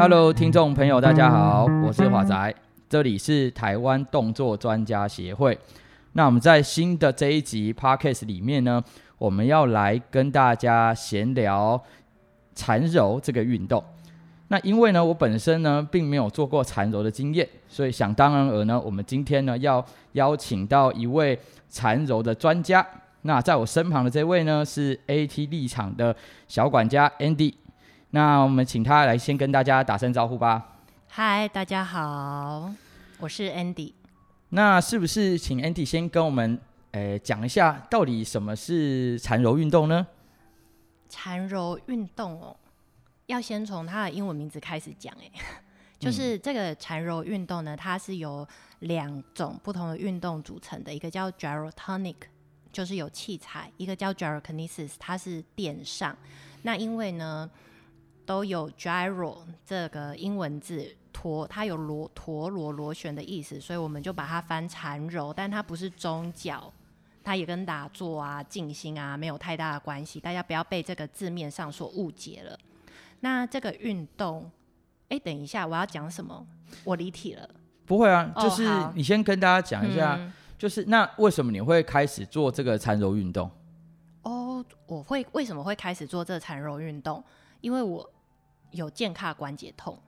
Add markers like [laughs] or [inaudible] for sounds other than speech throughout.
Hello，听众朋友，大家好，我是华仔，这里是台湾动作专家协会。那我们在新的这一集 Podcast 里面呢，我们要来跟大家闲聊缠柔这个运动。那因为呢，我本身呢并没有做过缠柔的经验，所以想当然尔呢，我们今天呢要邀请到一位缠柔的专家。那在我身旁的这位呢是 AT 立场的小管家 Andy。那我们请他来先跟大家打声招呼吧。嗨，大家好，我是 Andy。那是不是请 Andy 先跟我们诶讲一下，到底什么是缠柔运动呢？缠柔运动哦，要先从它的英文名字开始讲诶，[laughs] 就是这个缠柔运动呢，它是由两种不同的运动组成的，一个叫 Gyrotonic，就是有器材；一个叫 Gyrokinesis，它是电上。那因为呢，都有 gyro 这个英文字陀，它有螺陀螺螺旋的意思，所以我们就把它翻缠柔，但它不是宗教，它也跟打坐啊、静心啊没有太大的关系，大家不要被这个字面上所误解了。那这个运动，哎，等一下，我要讲什么？我离题了。不会啊，就是你先跟大家讲一下，嗯、就是那为什么你会开始做这个缠柔运动？哦，我会为什么会开始做这个缠柔运动？因为我。有健髂关节痛，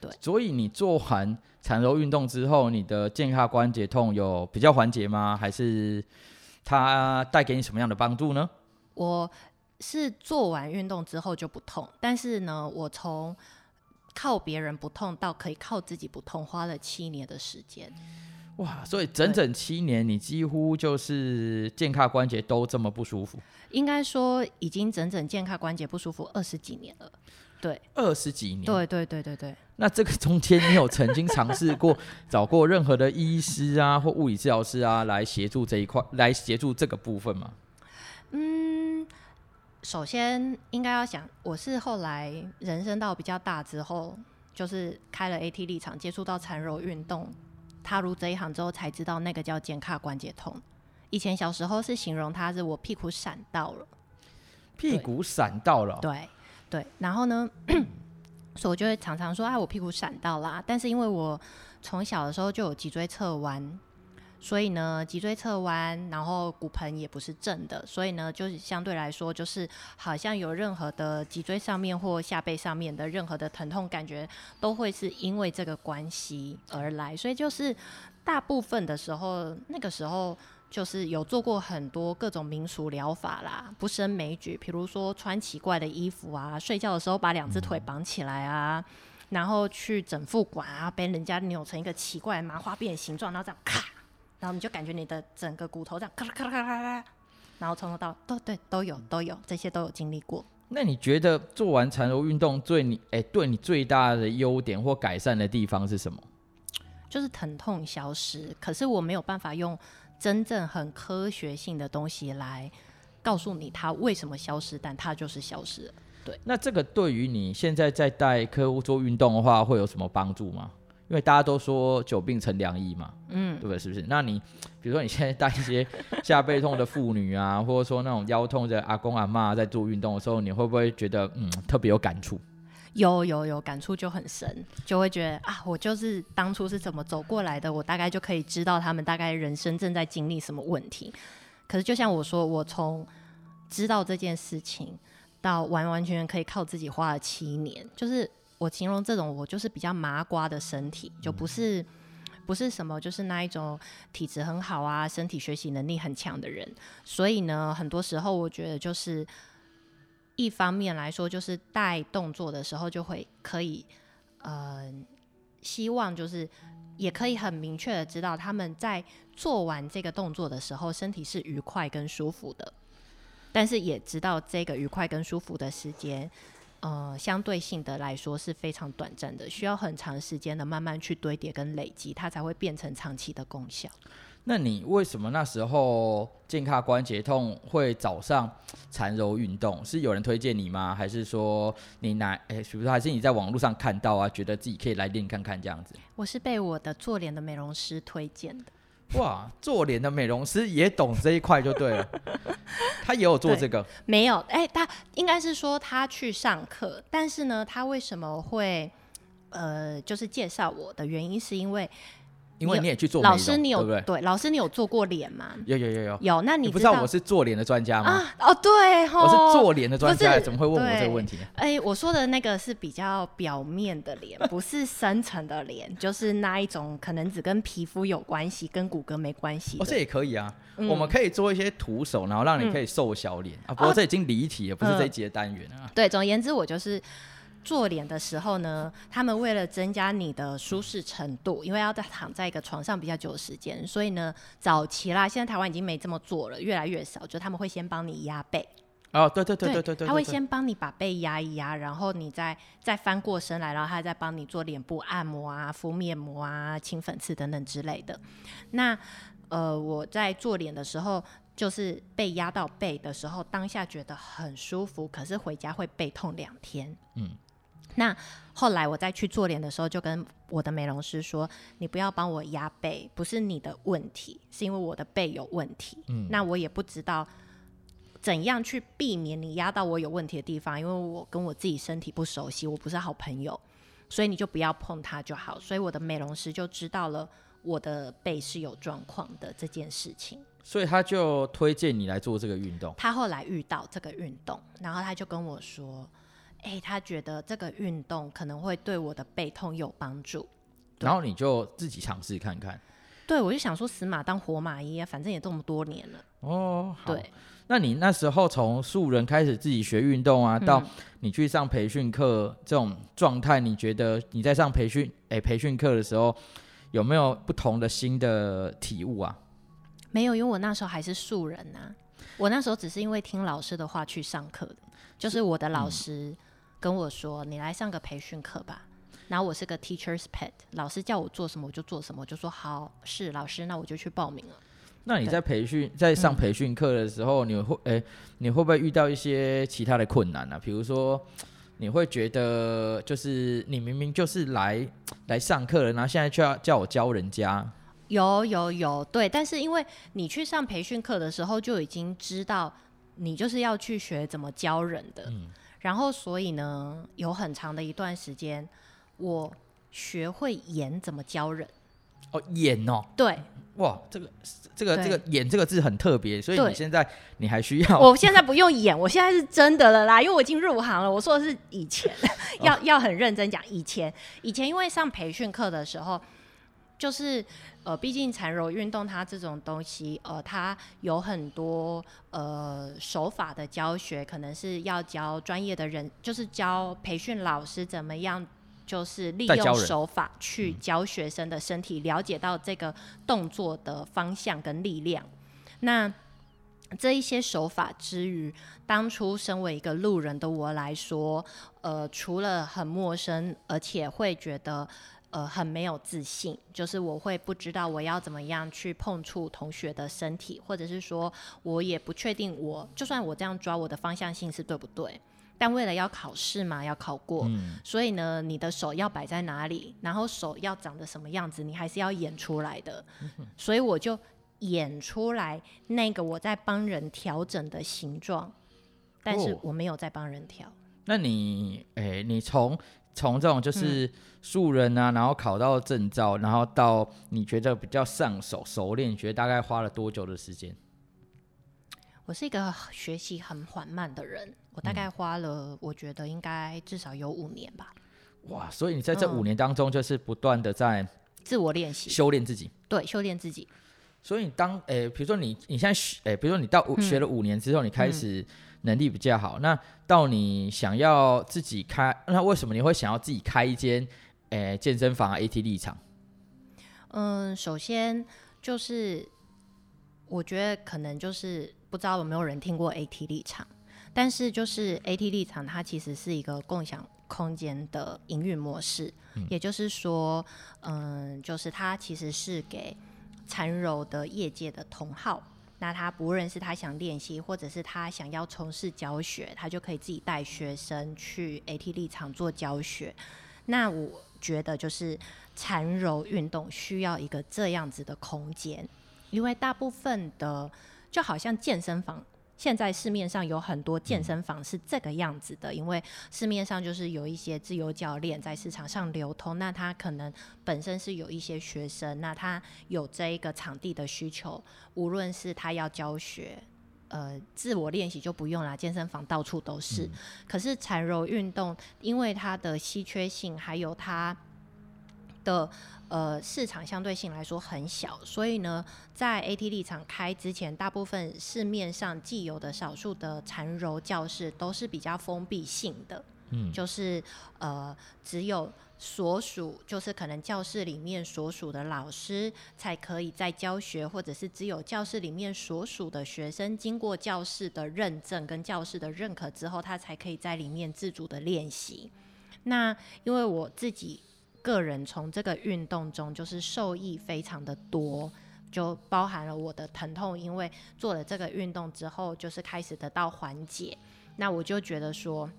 对，所以你做完缠柔运动之后，你的健髂关节痛有比较缓解吗？还是它带给你什么样的帮助呢？我是做完运动之后就不痛，但是呢，我从靠别人不痛到可以靠自己不痛，花了七年的时间。哇，所以整整七年，你几乎就是健髂关节都这么不舒服？应该说，已经整整健髂关节不舒服二十几年了。对，二十几年。对对对对对。那这个中间，你有曾经尝试过 [laughs] 找过任何的医师啊，或物理治疗师啊，来协助这一块，来协助这个部分吗？嗯，首先应该要想，我是后来人生到比较大之后，就是开了 AT 立场，接触到缠柔运动，踏入这一行之后，才知道那个叫肩胯关节痛。以前小时候是形容它是我屁股闪到了，屁股闪到了，对。对，然后呢，所以我就会常常说，啊，我屁股闪到啦。但是因为我从小的时候就有脊椎侧弯，所以呢，脊椎侧弯，然后骨盆也不是正的，所以呢，就是相对来说，就是好像有任何的脊椎上面或下背上面的任何的疼痛感觉，都会是因为这个关系而来。所以就是大部分的时候，那个时候。就是有做过很多各种民俗疗法啦，不胜枚举。比如说穿奇怪的衣服啊，睡觉的时候把两只腿绑起来啊，然后去整副馆啊，被人家扭成一个奇怪的麻花辫形状，然后这样咔，然后你就感觉你的整个骨头这样咔啦咔啦咔啦咔啦，然后从头到都对都有都有这些都有经历过。那你觉得做完缠柔运动对你哎对你最大的优点或改善的地方是什么？就是疼痛消失，可是我没有办法用。真正很科学性的东西来告诉你它为什么消失，但它就是消失了。对，那这个对于你现在在带客户做运动的话，会有什么帮助吗？因为大家都说久病成良医嘛，嗯，对不对？是不是？那你比如说你现在带一些 [laughs] 下背痛的妇女啊，或者说那种腰痛的阿公阿妈在做运动的时候，你会不会觉得嗯特别有感触？有有有感触就很深，就会觉得啊，我就是当初是怎么走过来的，我大概就可以知道他们大概人生正在经历什么问题。可是就像我说，我从知道这件事情到完完全全可以靠自己花了七年，就是我形容这种我就是比较麻瓜的身体，就不是不是什么就是那一种体质很好啊，身体学习能力很强的人。所以呢，很多时候我觉得就是。一方面来说，就是带动作的时候，就会可以，呃，希望就是也可以很明确的知道他们在做完这个动作的时候，身体是愉快跟舒服的。但是也知道这个愉快跟舒服的时间，呃，相对性的来说是非常短暂的，需要很长时间的慢慢去堆叠跟累积，它才会变成长期的功效。那你为什么那时候健康关节痛会早上缠柔运动？是有人推荐你吗？还是说你哪？哎、欸，比如说还是你在网络上看到啊，觉得自己可以来练看看这样子？我是被我的做脸的美容师推荐的。哇，做脸的美容师也懂这一块就对了，[laughs] 他也有做这个？没有，哎、欸，他应该是说他去上课，但是呢，他为什么会呃，就是介绍我的原因是因为。因为你也去做老师你有对不对？对，老师你有做过脸吗？有有有有有。那你，你不知道我是做脸的专家吗？啊哦，对哦，我是做脸的专家，怎么会问我这个问题？哎，我说的那个是比较表面的脸，不是深层的脸，就是那一种可能只跟皮肤有关系，跟骨骼没关系。哦，这也可以啊，嗯、我们可以做一些徒手，然后让你可以瘦小脸、嗯、啊。不过这已经离题了，不是这一集的单元啊。嗯、对，总而言之，我就是。做脸的时候呢，他们为了增加你的舒适程度，因为要在躺在一个床上比较久的时间，所以呢，早期啦，现在台湾已经没这么做了，越来越少。就他们会先帮你压背。哦，对对对对对对，他会先帮你把背压一压，然后你再再翻过身来，然后他再帮你做脸部按摩啊、敷面膜啊、清粉刺等等之类的。那呃，我在做脸的时候，就是被压到背的时候，当下觉得很舒服，可是回家会背痛两天。嗯。那后来我再去做脸的时候，就跟我的美容师说：“你不要帮我压背，不是你的问题，是因为我的背有问题。嗯，那我也不知道怎样去避免你压到我有问题的地方，因为我跟我自己身体不熟悉，我不是好朋友，所以你就不要碰它就好。所以我的美容师就知道了我的背是有状况的这件事情，所以他就推荐你来做这个运动。他后来遇到这个运动，然后他就跟我说。”哎、欸，他觉得这个运动可能会对我的背痛有帮助，然后你就自己尝试看看。对，我就想说死马当活马医啊，反正也这么多年了。哦，好。对，那你那时候从素人开始自己学运动啊，到你去上培训课这种状态，你觉得你在上培训哎、欸、培训课的时候有没有不同的新的体悟啊？没有，因为我那时候还是素人啊，我那时候只是因为听老师的话去上课的，就是我的老师。嗯跟我说，你来上个培训课吧。然后我是个 teacher's pet，老师叫我做什么我就做什么，我就说好，是老师，那我就去报名了。那你在培训，在上培训课的时候，嗯、你会诶、欸，你会不会遇到一些其他的困难呢、啊？比如说，你会觉得就是你明明就是来来上课了，然后现在却要叫我教人家？有有有，对。但是因为你去上培训课的时候，就已经知道你就是要去学怎么教人的。嗯然后，所以呢，有很长的一段时间，我学会演怎么教人。哦，演哦。对。哇，这个这个这个“演”这个字很特别，所以你现在你还需要？我现在不用演，我现在是真的了啦，因为我已经入行了。我说的是以前，[laughs] 要要很认真讲。以前，以前因为上培训课的时候。就是呃，毕竟禅柔运动它这种东西，呃，它有很多呃手法的教学，可能是要教专业的人，就是教培训老师怎么样，就是利用手法去教学生的身体，了解到这个动作的方向跟力量。那这一些手法之余，当初身为一个路人的我来说，呃，除了很陌生，而且会觉得。呃，很没有自信，就是我会不知道我要怎么样去碰触同学的身体，或者是说我也不确定我就算我这样抓我的方向性是对不对，但为了要考试嘛，要考过，嗯，所以呢，你的手要摆在哪里，然后手要长得什么样子，你还是要演出来的，[laughs] 嗯，所以我就演出来那个我在帮人调整的形状，但是我没有在帮人调。哦，那你，哎，你从。从这种就是素人啊，嗯、然后考到证照，然后到你觉得比较上手、熟练，你觉得大概花了多久的时间？我是一个学习很缓慢的人，我大概花了，我觉得应该至少有五年吧。哇，所以你在这五年当中，就是不断的在自我练习、修炼自己。对，修炼自己。所以你当诶，比如说你你现在学，诶，比如说你到学了五年之后，你开始。能力比较好，那到你想要自己开，那为什么你会想要自己开一间诶、欸、健身房啊？AT 立场？嗯，首先就是我觉得可能就是不知道有没有人听过 AT 立场，但是就是 AT 立场它其实是一个共享空间的营运模式，嗯，也就是说，嗯，就是它其实是给缠柔的业界的同好。那他不论是他想练习，或者是他想要从事教学，他就可以自己带学生去 AT 立场做教学。那我觉得就是缠柔运动需要一个这样子的空间，因为大部分的就好像健身房。现在市面上有很多健身房是这个样子的，因为市面上就是有一些自由教练在市场上流通，那他可能本身是有一些学生，那他有这一个场地的需求，无论是他要教学，呃，自我练习就不用啦，健身房到处都是。可是缠柔运动，因为它的稀缺性，还有它的。呃，市场相对性来说很小，所以呢，在 AT 立场开之前，大部分市面上既有的少数的禅柔教室都是比较封闭性的，嗯，就是呃，只有所属，就是可能教室里面所属的老师才可以在教学，或者是只有教室里面所属的学生经过教室的认证跟教室的认可之后，他才可以在里面自主的练习。那因为我自己。个人从这个运动中就是受益非常的多，就包含了我的疼痛，因为做了这个运动之后，就是开始得到缓解。那我就觉得说，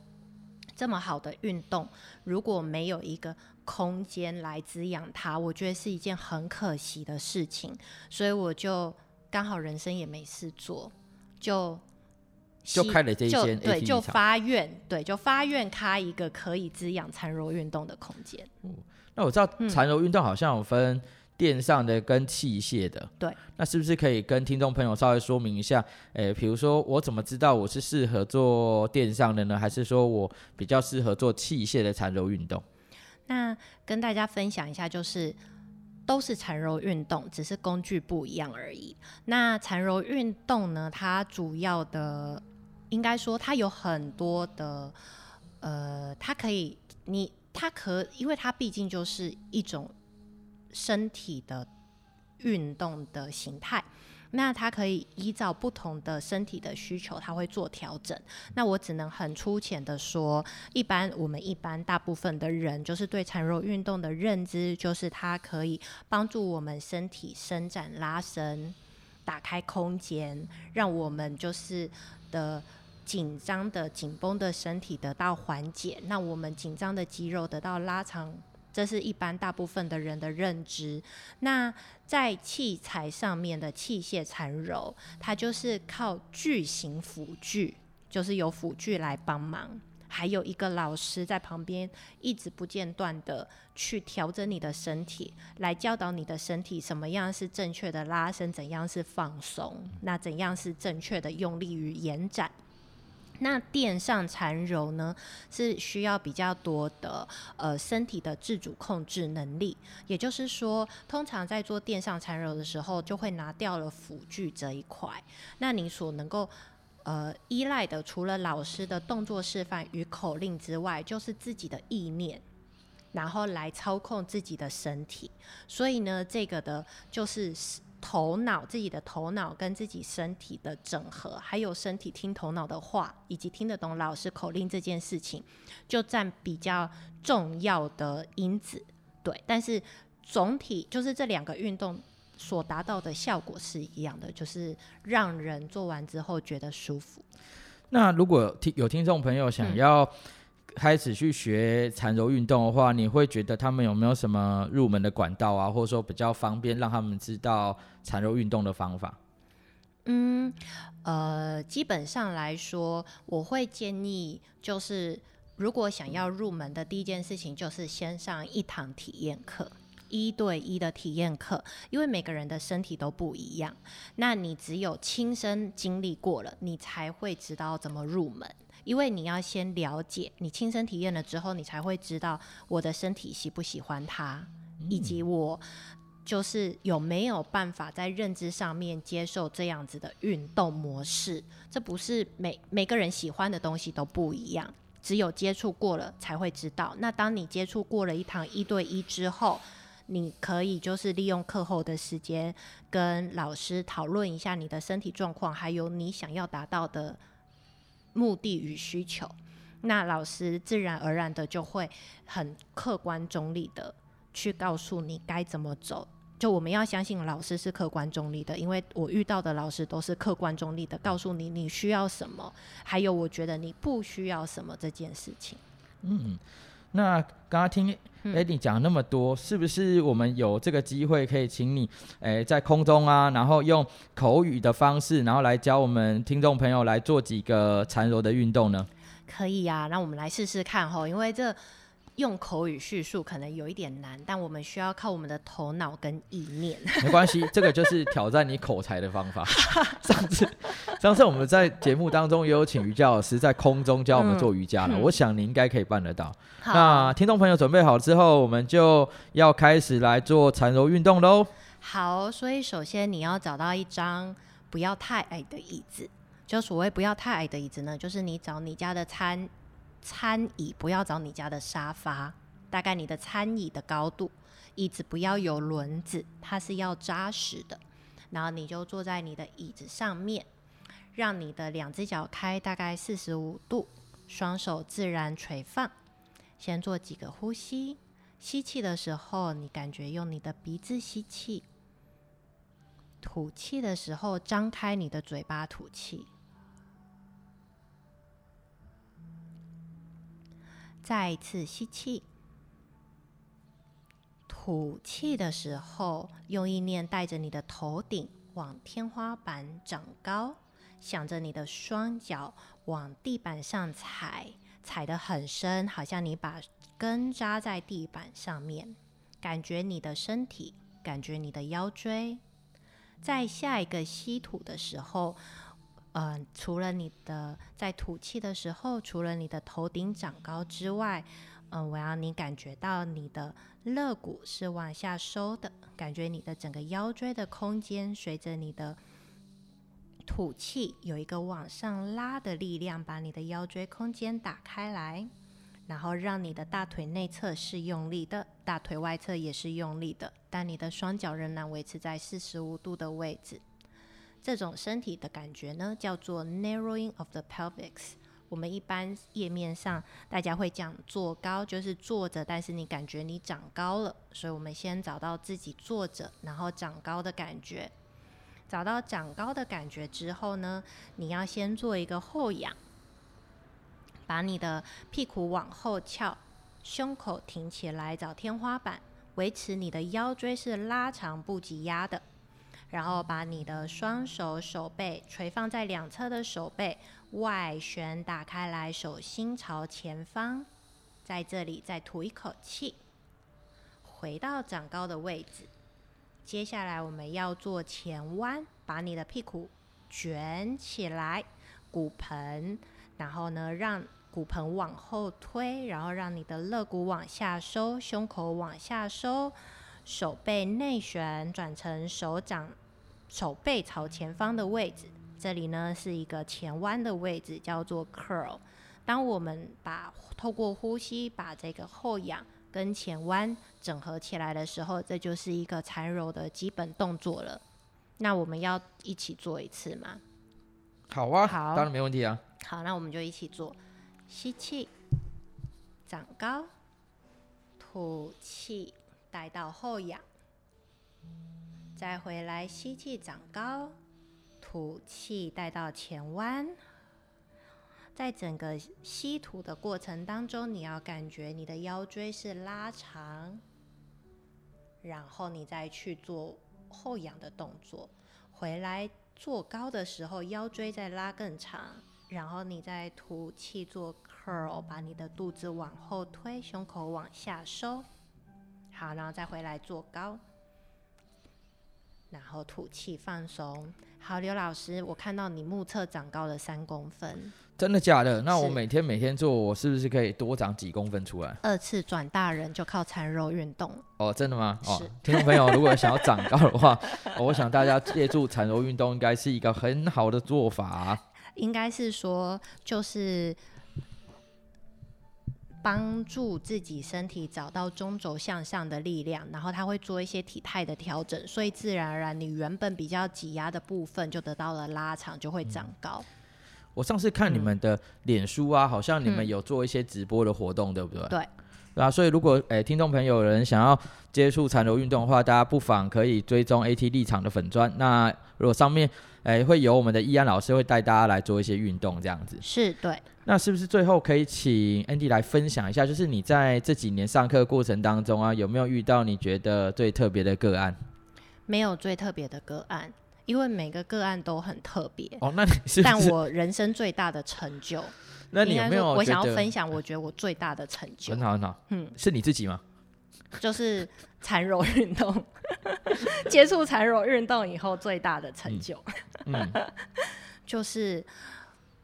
这么好的运动，如果没有一个空间来滋养它，我觉得是一件很可惜的事情。所以我就刚好人生也没事做，就就开了这一间，对，就发愿，对，就发愿开一个可以滋养缠柔运动的空间。嗯那我知道缠柔运动好像有分电上的跟器械的，对。那是不是可以跟听众朋友稍微说明一下？诶、欸，比如说我怎么知道我是适合做电上的呢？还是说我比较适合做器械的缠柔运动？那跟大家分享一下，就是都是缠柔运动，只是工具不一样而已。那缠柔运动呢，它主要的应该说它有很多的，呃，它可以你。它可，因为它毕竟就是一种身体的运动的形态，那它可以依照不同的身体的需求，它会做调整。那我只能很粗浅的说，一般我们一般大部分的人，就是对缠柔运动的认知，就是它可以帮助我们身体伸展、拉伸、打开空间，让我们就是的。紧张的、紧绷的身体得到缓解，那我们紧张的肌肉得到拉长，这是一般大部分的人的认知。那在器材上面的器械缠柔，它就是靠巨型辅具，就是由辅具来帮忙，还有一个老师在旁边一直不间断的去调整你的身体，来教导你的身体什么样是正确的拉伸，怎样是放松，那怎样是正确的用力与延展。那垫上缠柔呢，是需要比较多的呃身体的自主控制能力，也就是说，通常在做垫上缠柔的时候，就会拿掉了辅具这一块。那你所能够呃依赖的，除了老师的动作示范与口令之外，就是自己的意念，然后来操控自己的身体。所以呢，这个的就是。头脑自己的头脑跟自己身体的整合，还有身体听头脑的话，以及听得懂老师口令这件事情，就占比较重要的因子。对，但是总体就是这两个运动所达到的效果是一样的，就是让人做完之后觉得舒服。那如果听有听众朋友想要、嗯。开始去学缠柔运动的话，你会觉得他们有没有什么入门的管道啊，或者说比较方便让他们知道缠柔运动的方法？嗯，呃，基本上来说，我会建议就是，如果想要入门的第一件事情，就是先上一堂体验课，一对一的体验课，因为每个人的身体都不一样，那你只有亲身经历过了，你才会知道怎么入门。因为你要先了解，你亲身体验了之后，你才会知道我的身体喜不喜欢它，以及我就是有没有办法在认知上面接受这样子的运动模式。这不是每每个人喜欢的东西都不一样，只有接触过了才会知道。那当你接触过了一堂一对一之后，你可以就是利用课后的时间跟老师讨论一下你的身体状况，还有你想要达到的。目的与需求，那老师自然而然的就会很客观中立的去告诉你该怎么走。就我们要相信老师是客观中立的，因为我遇到的老师都是客观中立的，告诉你你需要什么，还有我觉得你不需要什么这件事情。嗯，那刚刚听 Eddie 讲那么多，嗯、是不是我们有这个机会可以请你，诶，在空中啊，然后用口语的方式，然后来教我们听众朋友来做几个缠柔的运动呢？可以呀、啊，那我们来试试看吼，因为这。用口语叙述可能有一点难，但我们需要靠我们的头脑跟意念。没关系，这个就是挑战你口才的方法。[laughs] 上次，上次我们在节目当中也有请瑜伽老师在空中教我们做瑜伽了，嗯、我想你应该可以办得到。好那听众朋友准备好之后，我们就要开始来做缠柔运动喽。好，所以首先你要找到一张不要太矮的椅子。就所谓不要太矮的椅子呢，就是你找你家的餐。餐椅不要找你家的沙发，大概你的餐椅的高度，椅子不要有轮子，它是要扎实的。然后你就坐在你的椅子上面，让你的两只脚开大概四十五度，双手自然垂放。先做几个呼吸，吸气的时候，你感觉用你的鼻子吸气；吐气的时候，张开你的嘴巴吐气。再次吸气，吐气的时候，用意念带着你的头顶往天花板长高，想着你的双脚往地板上踩，踩得很深，好像你把根扎在地板上面，感觉你的身体，感觉你的腰椎。在下一个吸吐的时候。嗯、除了你的在吐气的时候，除了你的头顶长高之外，嗯、我要你感觉到你的肋骨是往下收的，感觉你的整个腰椎的空间随着你的吐气有一个往上拉的力量，把你的腰椎空间打开来，然后让你的大腿内侧是用力的，大腿外侧也是用力的，但你的双脚仍然维持在四十五度的位置。这种身体的感觉呢，叫做 narrowing of the pelvis。我们一般页面上大家会讲坐高，就是坐着，但是你感觉你长高了。所以我们先找到自己坐着，然后长高的感觉。找到长高的感觉之后呢，你要先做一个后仰，把你的屁股往后翘，胸口挺起来找天花板，维持你的腰椎是拉长不挤压的。然后把你的双手手背垂放在两侧的手背外旋打开来，手心朝前方，在这里再吐一口气，回到长高的位置。接下来我们要做前弯，把你的屁股卷起来，骨盆，然后呢，让骨盆往后推，然后让你的肋骨往下收，胸口往下收。手背内旋转成手掌，手背朝前方的位置，这里呢是一个前弯的位置，叫做 curl。当我们把透过呼吸把这个后仰跟前弯整合起来的时候，这就是一个缠柔的基本动作了。那我们要一起做一次吗？好啊，好，当然没问题啊。好，那我们就一起做，吸气，长高，吐气。带到后仰，再回来吸气长高，吐气带到前弯。在整个吸吐的过程当中，你要感觉你的腰椎是拉长，然后你再去做后仰的动作。回来坐高的时候，腰椎再拉更长，然后你再吐气做 curl，把你的肚子往后推，胸口往下收。好，然后再回来坐高，然后吐气放松。好，刘老师，我看到你目测长高了三公分，真的假的？那我每天每天做，我是不是可以多长几公分出来？二次转大人就靠缠柔运动哦，真的吗？是哦，听众朋友，[laughs] 如果想要长高的话，哦，我想大家借助产柔运动应该是一个很好的做法。应该是说，就是。帮助自己身体找到中轴向上的力量，然后他会做一些体态的调整，所以自然而然你原本比较挤压的部分就得到了拉长，就会长高。嗯、我上次看你们的脸书啊，嗯、好像你们有做一些直播的活动，嗯、对不对？对。啊，所以如果诶、欸、听众朋友有人想要接触残柔运动的话，大家不妨可以追踪 AT 立场的粉砖。那如果上面诶、欸、会有我们的易安老师会带大家来做一些运动，这样子。是对。那是不是最后可以请 Andy 来分享一下，就是你在这几年上课过程当中啊，有没有遇到你觉得最特别的个案？没有最特别的个案，因为每个个案都很特别。哦，那你是，是？但我人生最大的成就，那你有没有？我想要分享，我觉得我最大的成就。很好很好，嗯，是你自己吗？就是残柔运动，[laughs] 接触残柔运动以后最大的成就，嗯嗯、[laughs] 就是。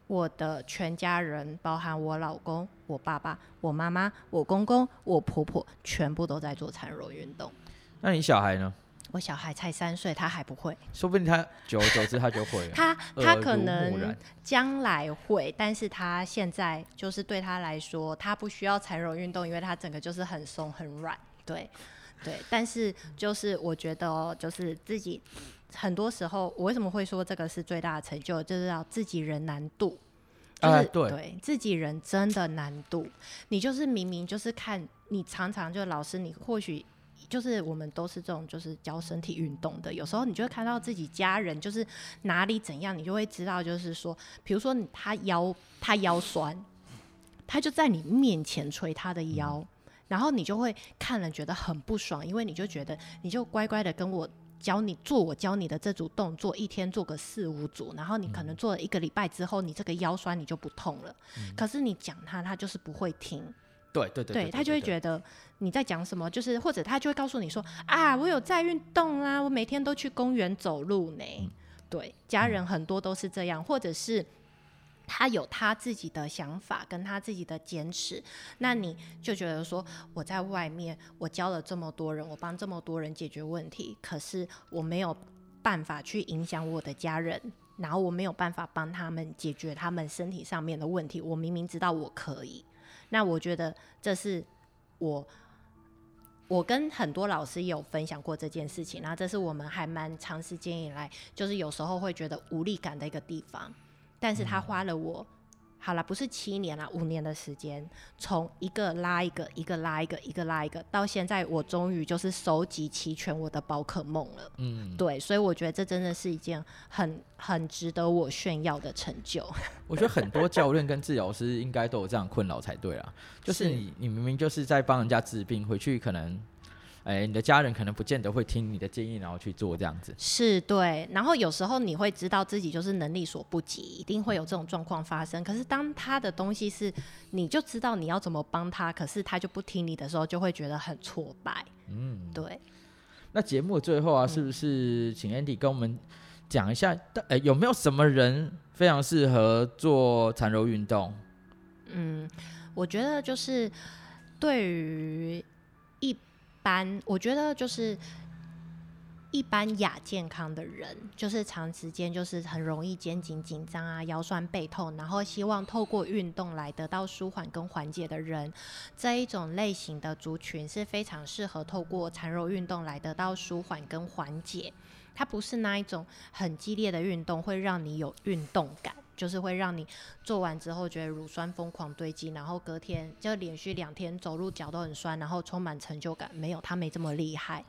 我的全家人，包含我老公、我爸爸、我妈妈、我公公、我婆婆，全部都在做残柔运动。那你小孩呢？我小孩才三岁，他还不会。说不定他久而久之他就会了。[laughs] 他他可能将来会，但是他现在就是对他来说，他不需要残柔运动，因为他整个就是很松很软。对对，但是就是我觉得，就是自己。很多时候，我为什么会说这个是最大的成就？就是要自己人难度，就是、啊、对，对自己人真的难度。你就是明明就是看你常常就老师，你或许就是我们都是这种就是教身体运动的，有时候你就会看到自己家人就是哪里怎样，你就会知道就是说，比如说他腰他腰酸，他就在你面前捶他的腰，嗯、然后你就会看了觉得很不爽，因为你就觉得你就乖乖的跟我。教你做我教你的这组动作，一天做个四五组，然后你可能做了一个礼拜之后，你这个腰酸你就不痛了。嗯、可是你讲他，他就是不会听。对对对，对，他就会觉得你在讲什么，就是或者他就会告诉你说啊，我有在运动啊，我每天都去公园走路呢。嗯、对，家人很多都是这样，或者是。他有他自己的想法，跟他自己的坚持，那你就觉得说，我在外面，我教了这么多人，我帮这么多人解决问题，可是我没有办法去影响我的家人，然后我没有办法帮他们解决他们身体上面的问题。我明明知道我可以，那我觉得这是我，我跟很多老师有分享过这件事情，然后这是我们还蛮长时间以来，就是有时候会觉得无力感的一个地方。但是他花了我，好了，不是七年了，五年的时间，从一个拉一个，一个拉一个，一个拉一个，到现在我终于就是收集齐全我的宝可梦了。嗯，对，所以我觉得这真的是一件很很值得我炫耀的成就。[laughs] 我觉得很多教练跟治疗师应该都有这样困扰才对啊，就是你你明明就是在帮人家治病，回去可能。哎，你的家人可能不见得会听你的建议，然后去做这样子。是对，然后有时候你会知道自己就是能力所不及，一定会有这种状况发生。可是当他的东西是，你就知道你要怎么帮他，可是他就不听你的时候，就会觉得很挫败。嗯，对。那节目最后啊，是不是请 Andy 跟我们讲一下，哎、嗯，有没有什么人非常适合做残柔运动？嗯，我觉得就是对于一。般我觉得就是一般亚健康的人，就是长时间就是很容易肩颈紧张啊、腰酸背痛，然后希望透过运动来得到舒缓跟缓解的人，这一种类型的族群是非常适合透过残柔运动来得到舒缓跟缓解。它不是那一种很激烈的运动，会让你有运动感。就是会让你做完之后觉得乳酸疯狂堆积，然后隔天就连续两天走路脚都很酸，然后充满成就感。没有，它没这么厉害，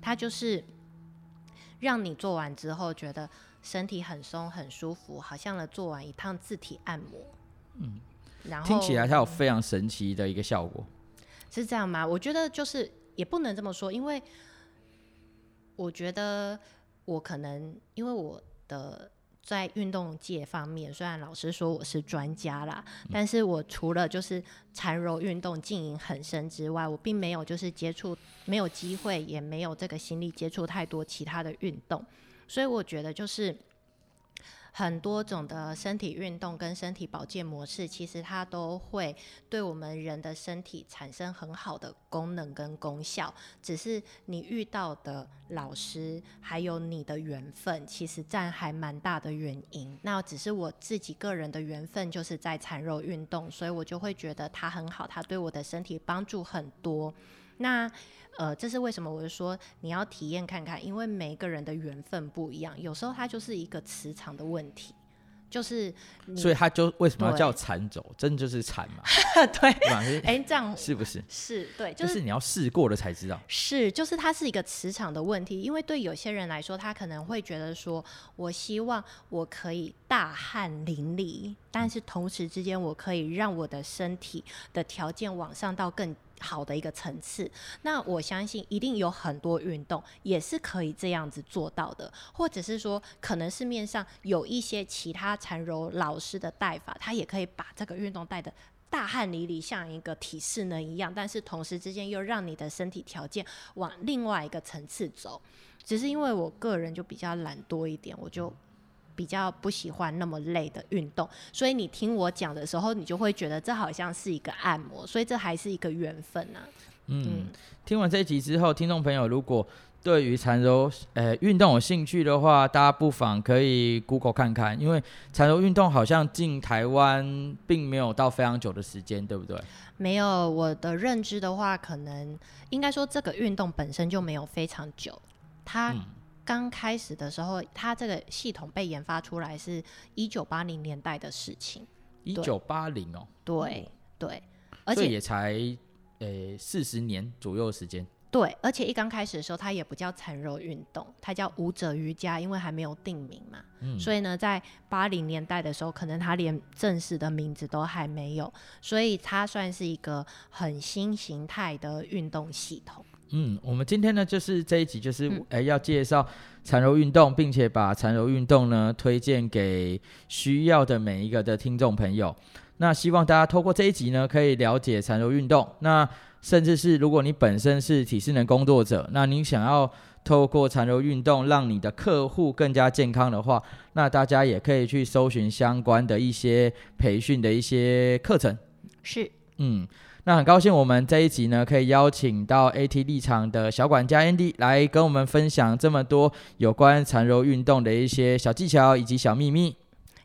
它就是让你做完之后觉得身体很松很舒服，好像了做完一趟自体按摩。嗯，然后听起来它有非常神奇的一个效果，是这样吗？我觉得就是也不能这么说，因为我觉得我可能因为我的。在运动界方面，虽然老师说我是专家啦，但是我除了就是缠柔运动经营很深之外，我并没有就是接触，没有机会，也没有这个心力接触太多其他的运动，所以我觉得就是。很多种的身体运动跟身体保健模式，其实它都会对我们人的身体产生很好的功能跟功效。只是你遇到的老师还有你的缘分，其实占还蛮大的原因。那只是我自己个人的缘分，就是在残柔运动，所以我就会觉得它很好，它对我的身体帮助很多。那呃，这是为什么？我就说你要体验看看，因为每个人的缘分不一样，有时候它就是一个磁场的问题。就是，所以他就为什么要叫缠轴？真的就是缠嘛？[laughs] 对，哎、欸，这样是不是？是对，就是、就是你要试过了才知道。是，就是它是一个磁场的问题，因为对有些人来说，他可能会觉得说，我希望我可以大汗淋漓，但是同时之间，我可以让我的身体的条件往上到更。好的一个层次，那我相信一定有很多运动也是可以这样子做到的，或者是说，可能市面上有一些其他禅柔老师的带法，他也可以把这个运动带得大汗淋漓，像一个体适能一样，但是同时之间又让你的身体条件往另外一个层次走。只是因为我个人就比较懒惰一点，我就。比较不喜欢那么累的运动，所以你听我讲的时候，你就会觉得这好像是一个按摩，所以这还是一个缘分呢、啊。嗯，嗯，听完这一集之后，听众朋友如果对于禅柔呃运动有兴趣的话，大家不妨可以 Google 看看，因为禅柔运动好像进台湾并没有到非常久的时间，对不对？没有，我的认知的话，可能应该说这个运动本身就没有非常久，它、嗯。刚开始的时候，它这个系统被研发出来是一九八零年代的事情。一九八零哦，对对，而且也才呃四十年左右的时间。对，而且一刚开始的时候，它也不叫禅柔运动，它叫舞者瑜伽，因为还没有定名嘛。嗯。所以呢，在八零年代的时候，可能它连正式的名字都还没有，所以它算是一个很新形态的运动系统。嗯，我们今天呢，就是这一集，就是诶、要介绍缠柔运动，并且把缠柔运动呢推荐给需要的每一个的听众朋友。那希望大家透过这一集呢，可以了解缠柔运动。那甚至是如果你本身是体适能工作者，那你想要透过缠柔运动让你的客户更加健康的话，那大家也可以去搜寻相关的一些培训的一些课程。是，嗯。那很高兴，我们这一集呢，可以邀请到 AT 立场的小管家 Andy 来跟我们分享这么多有关缠柔运动的一些小技巧以及小秘密。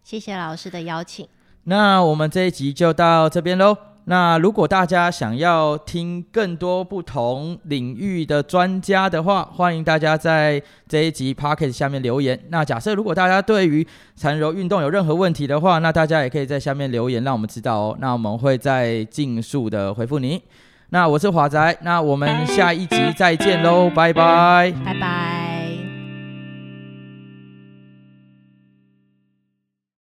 谢谢老师的邀请。那我们这一集就到这边喽。那如果大家想要听更多不同领域的专家的话，欢迎大家在这一集 p o c k e t 下面留言。那假设如果大家对于缠柔运动有任何问题的话，那大家也可以在下面留言，让我们知道哦。那我们会再尽速的回复你。那我是华仔，那我们下一集再见喽，拜拜，拜拜。